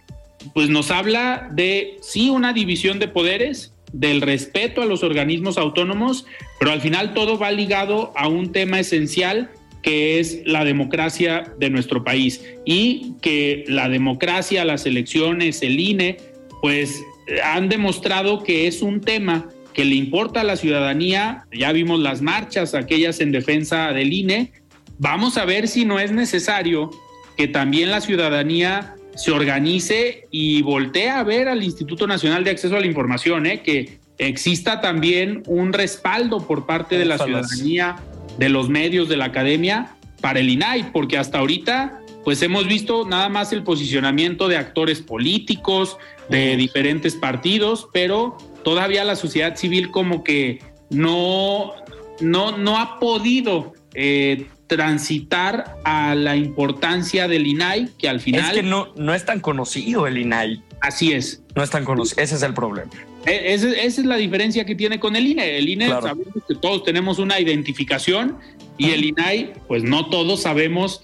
pues nos habla de sí una división de poderes, del respeto a los organismos autónomos, pero al final todo va ligado a un tema esencial que es la democracia de nuestro país y que la democracia, las elecciones, el INE, pues han demostrado que es un tema que le importa a la ciudadanía. Ya vimos las marchas, aquellas en defensa del INE. Vamos a ver si no es necesario que también la ciudadanía se organice y voltee a ver al Instituto Nacional de Acceso a la Información, ¿eh? que exista también un respaldo por parte de la ciudadanía, de los medios, de la academia para el INAI, porque hasta ahorita pues hemos visto nada más el posicionamiento de actores políticos, de diferentes partidos, pero todavía la sociedad civil como que no, no, no ha podido eh, transitar a la importancia del INAI, que al final... Es que no, no es tan conocido el INAI. Así es. No es tan conocido, ese es el problema. E, esa, es la diferencia que tiene con el INE. El INE sabemos que todos tenemos una identificación y el INAI, pues no todos sabemos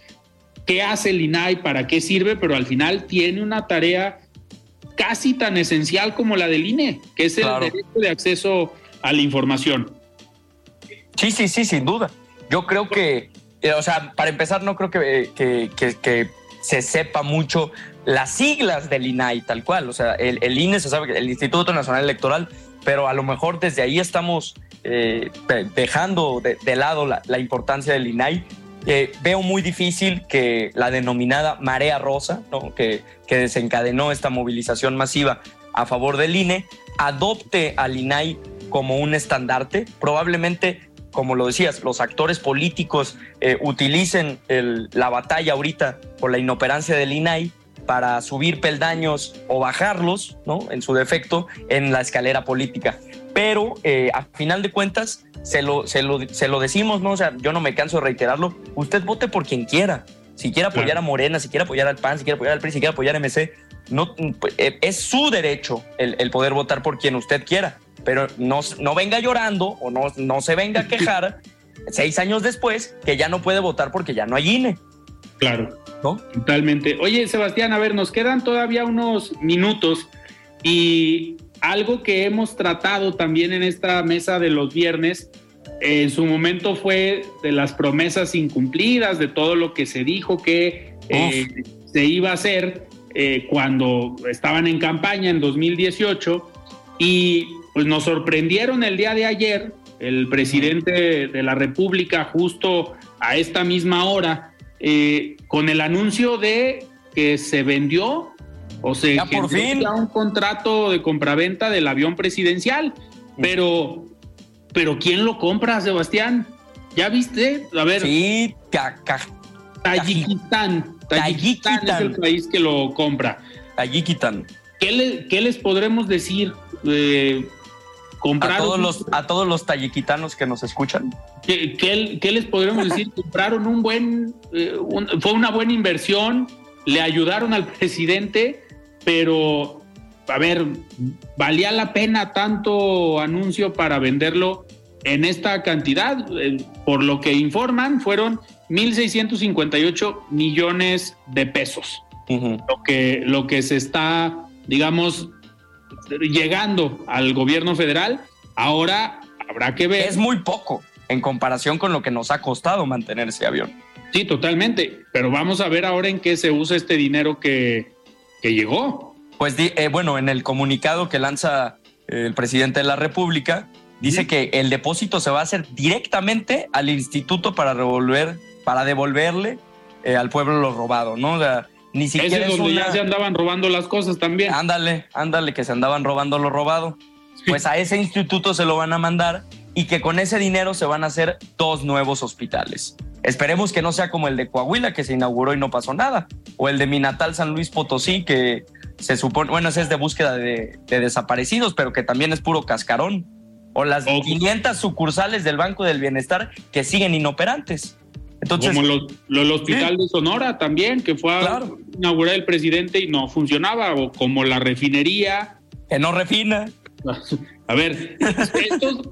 qué hace el INAI, para qué sirve, pero al final tiene una tarea casi tan esencial como la del INE, que es el derecho de acceso a la información. Sí, sí, sí, sin duda. Yo creo que o sea, para empezar, no creo que, que, se sepa mucho las siglas del INAI, tal cual. O sea, el, el, INE se sabe, el Instituto Nacional Electoral, pero a lo mejor desde ahí estamos eh, dejando de, lado la, importancia del INAI. Eh, veo muy difícil que la denominada marea rosa, ¿no? que, que desencadenó esta movilización masiva a favor del INE, adopte al INAI como un estandarte. Probablemente como lo decías, los actores políticos eh, utilicen la batalla ahorita por la inoperancia del INAI para subir peldaños o bajarlos, ¿no? En su defecto, en la escalera política. Pero eh, a final de cuentas, se lo, se, lo, se lo decimos, ¿no? O sea, yo no me canso de reiterarlo. Usted vote por quien quiera. Si quiere apoyar a Morena, si quiere apoyar al PAN, si quiere apoyar al PRI, si quiere apoyar a MC, no, pues, eh, es su derecho el, el poder votar por quien usted quiera pero no, no venga llorando o no, no se venga a quejar seis años después que ya no puede votar porque ya no hay INE. Claro, ¿no? Totalmente. Oye, Sebastián, a ver, nos quedan todavía unos minutos y algo que hemos tratado también en esta mesa de los viernes, en su momento fue de las promesas incumplidas, de todo lo que se dijo que eh, se iba a hacer eh, cuando estaban en campaña en 2018 y pues nos sorprendieron el día de ayer, el presidente de la República, justo a esta misma hora, eh, con el anuncio de que se vendió o se ya por fin. un contrato de compraventa del avión presidencial. Pero, pero ¿quién lo compra, Sebastián? ¿Ya viste? A ver. Sí, Tayikistán. Tayikistán es el país que lo compra. Tayikistán. ¿Qué, ¿Qué les podremos decir? Eh, a todos los, a todos los talliquitanos que nos escuchan. ¿Qué, les podríamos decir? Compraron un buen, eh, fue una buena inversión, le ayudaron al presidente, pero a ver, ¿valía la pena tanto anuncio para venderlo en esta cantidad? Eh, por lo que informan, fueron 1.658 millones de pesos. lo, que, lo que se está, digamos, llegando al gobierno federal, ahora habrá que ver. Es muy poco en comparación con lo que nos ha costado mantener ese avión. Sí, totalmente, pero vamos a ver ahora en qué se usa este dinero que, que llegó. Pues eh, bueno, en el comunicado que lanza eh, el presidente de la República, dice que el depósito se va a hacer directamente al instituto para revolver, para devolverle eh, al pueblo lo robado, ¿no? O sea, ni siquiera es donde ya se andaban robando las cosas también. Ándale, ándale, que se andaban robando lo robado. Pues a ese instituto se lo van a mandar y que con ese dinero se van a hacer dos nuevos hospitales. Esperemos que no sea como el de Coahuila, que se inauguró y no pasó nada, o el de mi natal San Luis Potosí, que se supone, bueno, ese es de búsqueda de, desaparecidos, pero que también es puro cascarón, o las 500 sucursales del Banco del Bienestar que siguen inoperantes. Entonces, Como el hospital de Sonora también, que fue a inaugurar el presidente y no funcionaba, o como la refinería. Que no refina. A ver,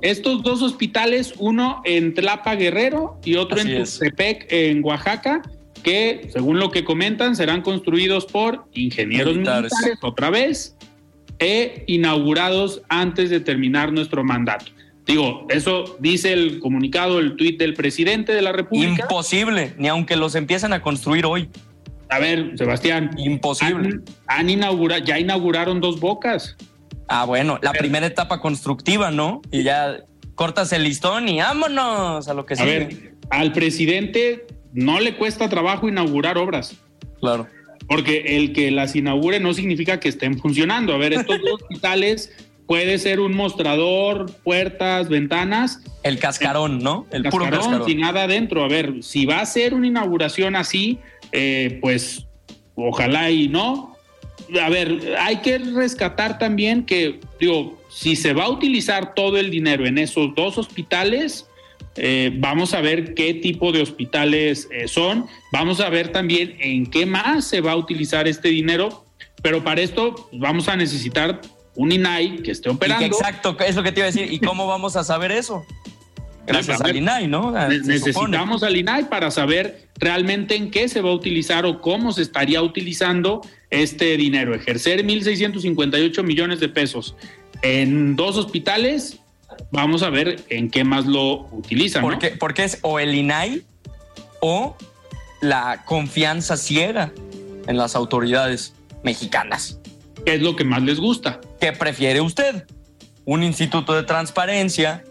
estos, dos hospitales, uno en Tlapa Guerrero y otro en Tuxtepec, en Oaxaca, que, según lo que comentan, serán construidos por ingenieros militares, otra vez e inaugurados antes de terminar nuestro mandato. Digo, eso dice el comunicado, el tuit del presidente de la República. Imposible, ni aunque los empiecen a construir hoy. A ver, Sebastián. Imposible. Han, inaugurado, ya inauguraron dos bocas. Ah, bueno, la primera etapa constructiva, ¿no? Y ya cortas el listón y vámonos a lo que a Ver, al presidente no le cuesta trabajo inaugurar obras. Claro. Porque el que las inaugure no significa que estén funcionando. A ver, estos dos hospitales puede ser un mostrador, puertas, ventanas. El cascarón, ¿no? El puro cascarón. Sin nada adentro. A ver, si va a ser una inauguración así, eh, pues ojalá y no. A ver, hay que rescatar también que, digo, si se va a utilizar todo el dinero en esos dos hospitales, eh, vamos a ver qué tipo de hospitales eh, son, vamos a ver también en qué más se va a utilizar este dinero, pero para esto pues, vamos a necesitar un INAI que esté operando. exacto, es lo que te iba a decir. ¿Y cómo vamos a saber eso? Gracias al INAI, ¿no? necesitamos al INAI para saber realmente en qué se va a utilizar o cómo se estaría utilizando este dinero. Ejercer 1.658 millones de pesos en dos hospitales, vamos a ver en qué más lo utilizan. Porque, porque es o el INAI o la confianza ciega en las autoridades mexicanas. ¿Qué es lo que más les gusta? ¿Qué prefiere usted? Un instituto de transparencia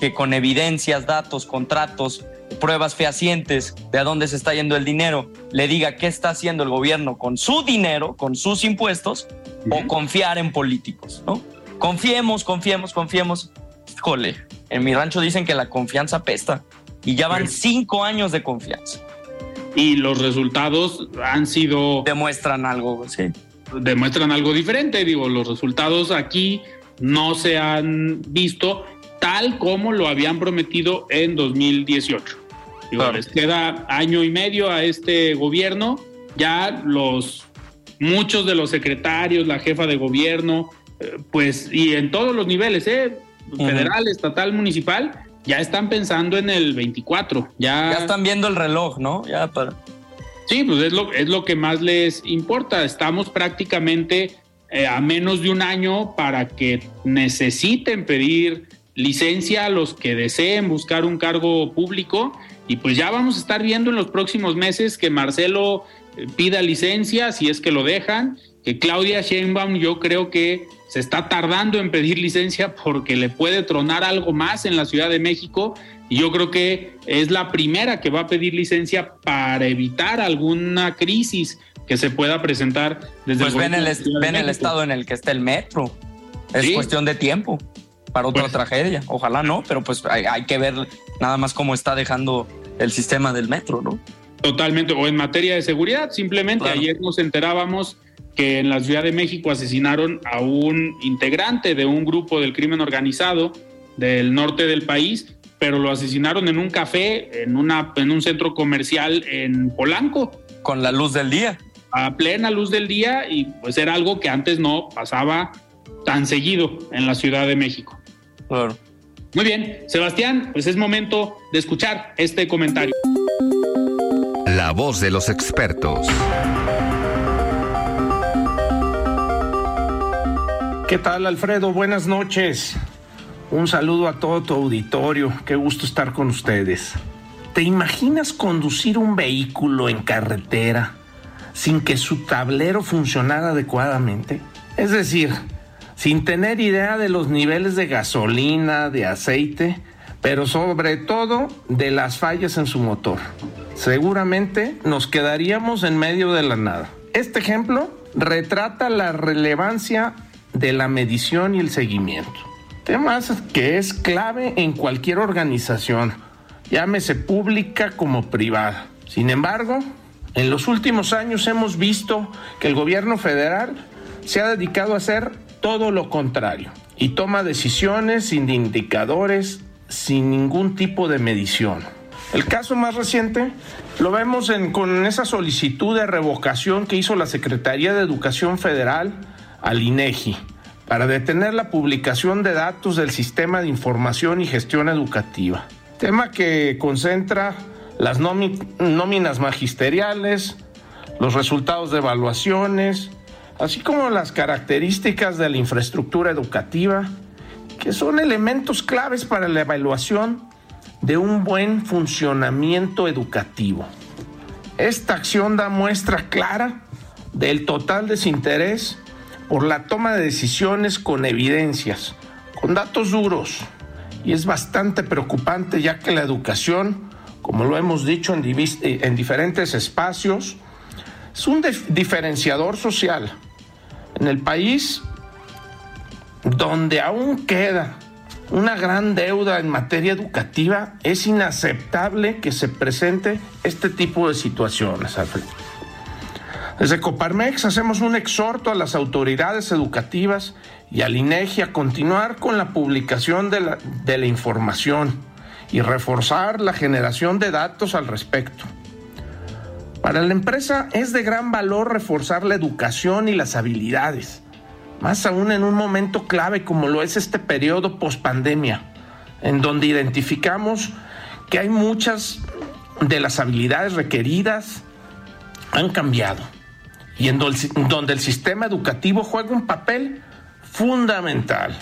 que con evidencias, datos, contratos, pruebas fehacientes de a dónde se está yendo el dinero, le diga qué está haciendo el gobierno con su dinero, con sus impuestos, o confiar en políticos, ¿no? Confiemos, confiemos, confiemos. Híjole, en mi rancho dicen que la confianza pesta y ya van cinco años de confianza. Y los resultados han sido... Demuestran algo, sí. Demuestran algo diferente, digo, los resultados aquí no se han visto tal como lo habían prometido en 2018. Digo, les queda año y medio a este gobierno, ya los muchos de los secretarios, la jefa de gobierno, pues, y en todos los niveles, ¿eh? Federal, estatal, municipal, ya están pensando en el 24. Ya, ya están viendo el reloj, ¿no? Ya para. Sí, pues es lo, es lo que más les importa. Estamos prácticamente eh, a menos de un año para que necesiten pedir licencia a los que deseen buscar un cargo público. Y pues ya vamos a estar viendo en los próximos meses que Marcelo eh, pida licencia, si es que lo dejan, que Claudia Sheinbaum yo creo que se está tardando en pedir licencia porque le puede tronar algo más en la Ciudad de México y yo creo que es la primera que va a pedir licencia para evitar alguna crisis que se pueda presentar desde pues ven el, ven el estado en el que está el metro. Es cuestión de tiempo para otra pues tragedia. Ojalá no, pero pues hay, que ver nada más cómo está dejando el sistema del metro, ¿no? Totalmente. O en materia de seguridad, simplemente ayer nos enterábamos que en la Ciudad de México asesinaron a un integrante de un grupo del crimen organizado del norte del país, pero lo asesinaron en un café, en, una, en un centro comercial en Polanco. Con la luz del día. A plena luz del día y pues era algo que antes no pasaba tan seguido en la Ciudad de México. Claro. Muy bien, Sebastián, pues es momento de escuchar este comentario. La voz de los expertos. ¿Qué tal, Alfredo? Buenas noches. Un saludo a todo tu auditorio. Qué gusto estar con ustedes. ¿Te imaginas conducir un vehículo en carretera sin que su tablero funcionara adecuadamente? Es decir, sin tener idea de los niveles de gasolina, de aceite, pero sobre todo de las fallas en su motor. Seguramente nos quedaríamos en medio de la nada. Este ejemplo retrata la relevancia de la medición y el seguimiento. Temas que es clave en cualquier organización, llámese pública como privada. Sin embargo, en los últimos años hemos visto que el gobierno federal se ha dedicado a hacer todo lo contrario y toma decisiones sin indicadores, sin ningún tipo de medición. El caso más reciente lo vemos con esa solicitud de revocación que hizo la Secretaría de Educación Federal al INEGI para detener la publicación de datos del Sistema de Información y Gestión Educativa, tema que concentra las nóminas magisteriales, los resultados de evaluaciones, así como las características de la infraestructura educativa, que son elementos claves para la evaluación de un buen funcionamiento educativo. Esta acción da muestra clara del total desinterés por la toma de decisiones con evidencias, con datos duros, y es bastante preocupante ya que la educación, como lo hemos dicho en, en diferentes espacios, es un diferenciador social. En el país donde aún queda una gran deuda en materia educativa, es inaceptable que se presente este tipo de situaciones, Alfredo. Desde Coparmex hacemos un exhorto a las autoridades educativas y al INEGI a continuar con la publicación de la, de la información y reforzar la generación de datos al respecto. Para la empresa es de gran valor reforzar la educación y las habilidades más aún en un momento clave como lo es este periodo post-pandemia, en donde identificamos que hay muchas de las habilidades requeridas han cambiado y en donde el sistema educativo juega un papel fundamental.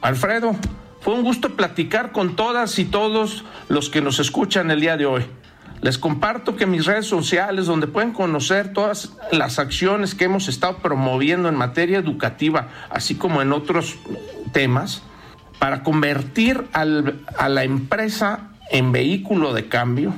Alfredo, fue un gusto platicar con todas y todos los que nos escuchan el día de hoy. Les comparto que mis redes sociales, donde pueden conocer todas las acciones que hemos estado promoviendo en materia educativa, así como en otros temas, para convertir a la empresa en vehículo de cambio,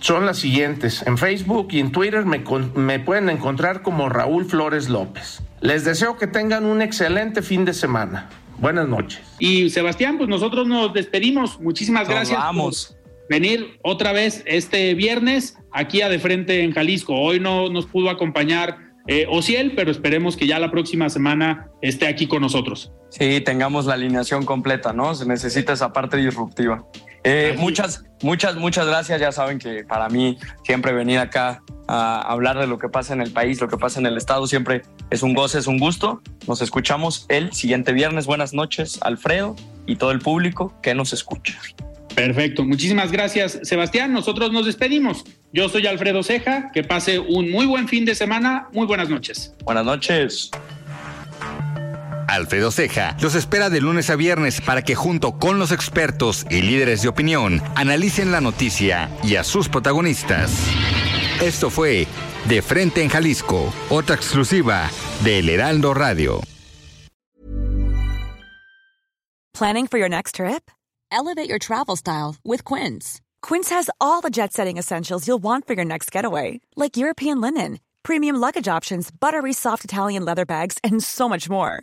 son las siguientes. En Facebook y en Twitter me, me pueden encontrar como Raúl Flores López. Les deseo que tengan un excelente fin de semana. Buenas noches. Y Sebastián, pues nosotros nos despedimos. Muchísimas gracias. Vamos venir otra vez este viernes aquí a De Frente en Jalisco. Hoy no nos pudo acompañar eh, Ociel, pero esperemos que ya la próxima semana esté aquí con nosotros. Sí, tengamos la alineación completa, ¿no? Se necesita esa parte disruptiva. Eh, muchas, muchas, muchas gracias. Ya saben que para mí siempre venir acá a hablar de lo que pasa en el país, lo que pasa en el estado, siempre es un goce, es un gusto. Nos escuchamos el siguiente viernes. Buenas noches, Alfredo y todo el público que nos escucha. Perfecto, muchísimas gracias Sebastián. Nosotros nos despedimos. Yo soy Alfredo Ceja, que pase un muy buen fin de semana. Muy buenas noches. Buenas noches. Alfredo Ceja los espera de lunes a viernes para que junto con los expertos y líderes de opinión analicen la noticia y a sus protagonistas. Esto fue De Frente en Jalisco, otra exclusiva de El Heraldo Radio. Planning for your next trip? Elevate your travel style with Quince. Quince has all the jet setting essentials you'll want for your next getaway, like European linen, premium luggage options, buttery soft Italian leather bags, and so much more.